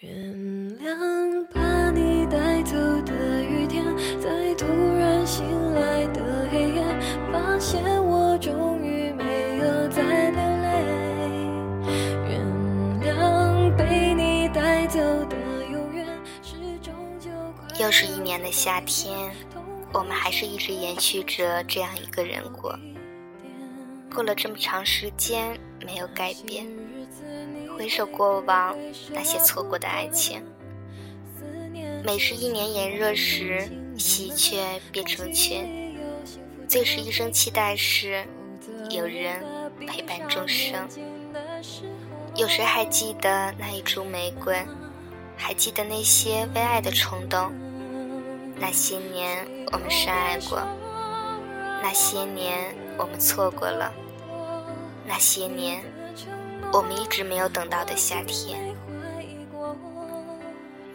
原谅把你带走的雨天，在突然醒来的黑夜，发现我终于没有再流泪。原谅被你带走的永远，是终究快又是一年的夏天，我们还是一直延续着这样一个人过。过了这么长时间，没有改变。回首过往那些错过的爱情，每是一年炎热时，喜鹊变成群；最是一生期待时，有人陪伴终生。有谁还记得那一株玫瑰？还记得那些为爱的冲动？那些年我们深爱过，那些年我们错过了，那些年。我们一直没有等到的夏天，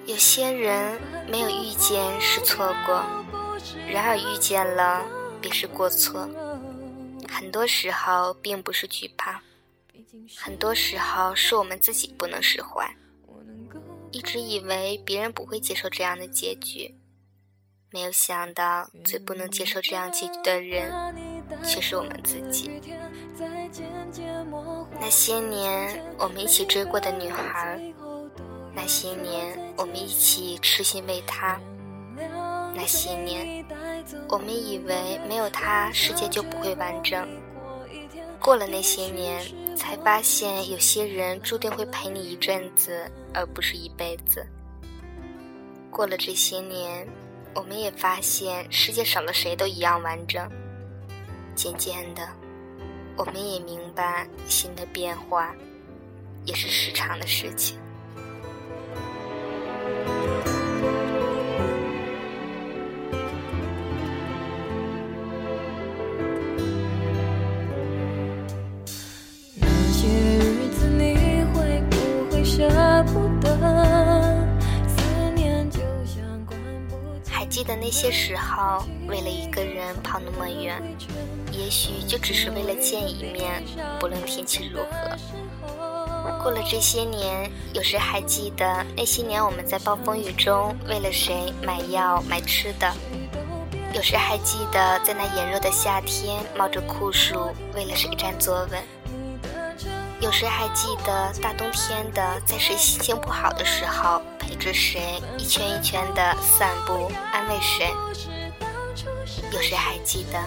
有些人没有遇见是错过，然而遇见了便是过错。很多时候并不是惧怕，很多时候是我们自己不能释怀。一直以为别人不会接受这样的结局，没有想到最不能接受这样结局的人，却是我们自己。那些年我们一起追过的女孩，那些年我们一起痴心为她，那些年我们以为没有她世界就不会完整。过了那些年，才发现有些人注定会陪你一阵子，而不是一辈子。过了这些年，我们也发现世界少了谁都一样完整。渐渐的。我们也明白，新的变化也是时常的事情。记得那些时候，为了一个人跑那么远。也许就只是为了见一面，不论天气如何。过了这些年，有谁还记得那些年我们在暴风雨中为了谁买药买吃的？有谁还记得在那炎热的夏天冒着酷暑为了谁占座位？有谁还记得大冬天的在谁心情不好的时候陪着谁一圈一圈的散步安慰谁？有谁还记得？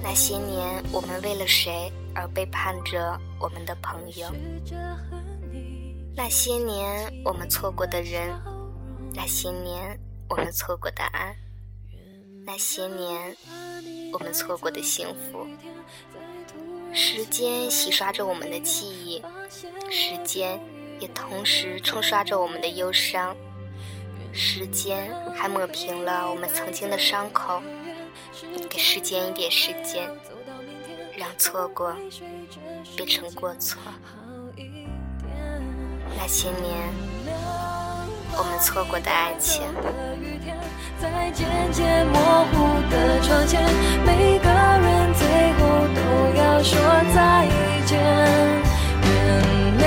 那些年，我们为了谁而背叛着我们的朋友？那些年，我们错过的人；那些年，我们错过的爱；那些年，我们错过的幸福。时间洗刷着我们的记忆，时间也同时冲刷着我们的忧伤。时间还抹平了我们曾经的伤口。给时间一点时间，让错过变成过错。那些年我们错过的爱情，说再见。原谅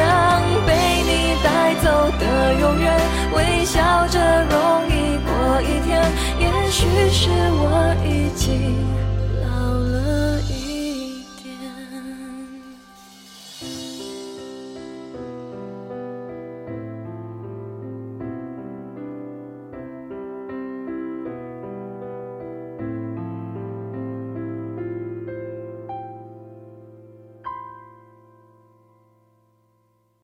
被你带走的永远，微笑着容易过一天。也许是我已经。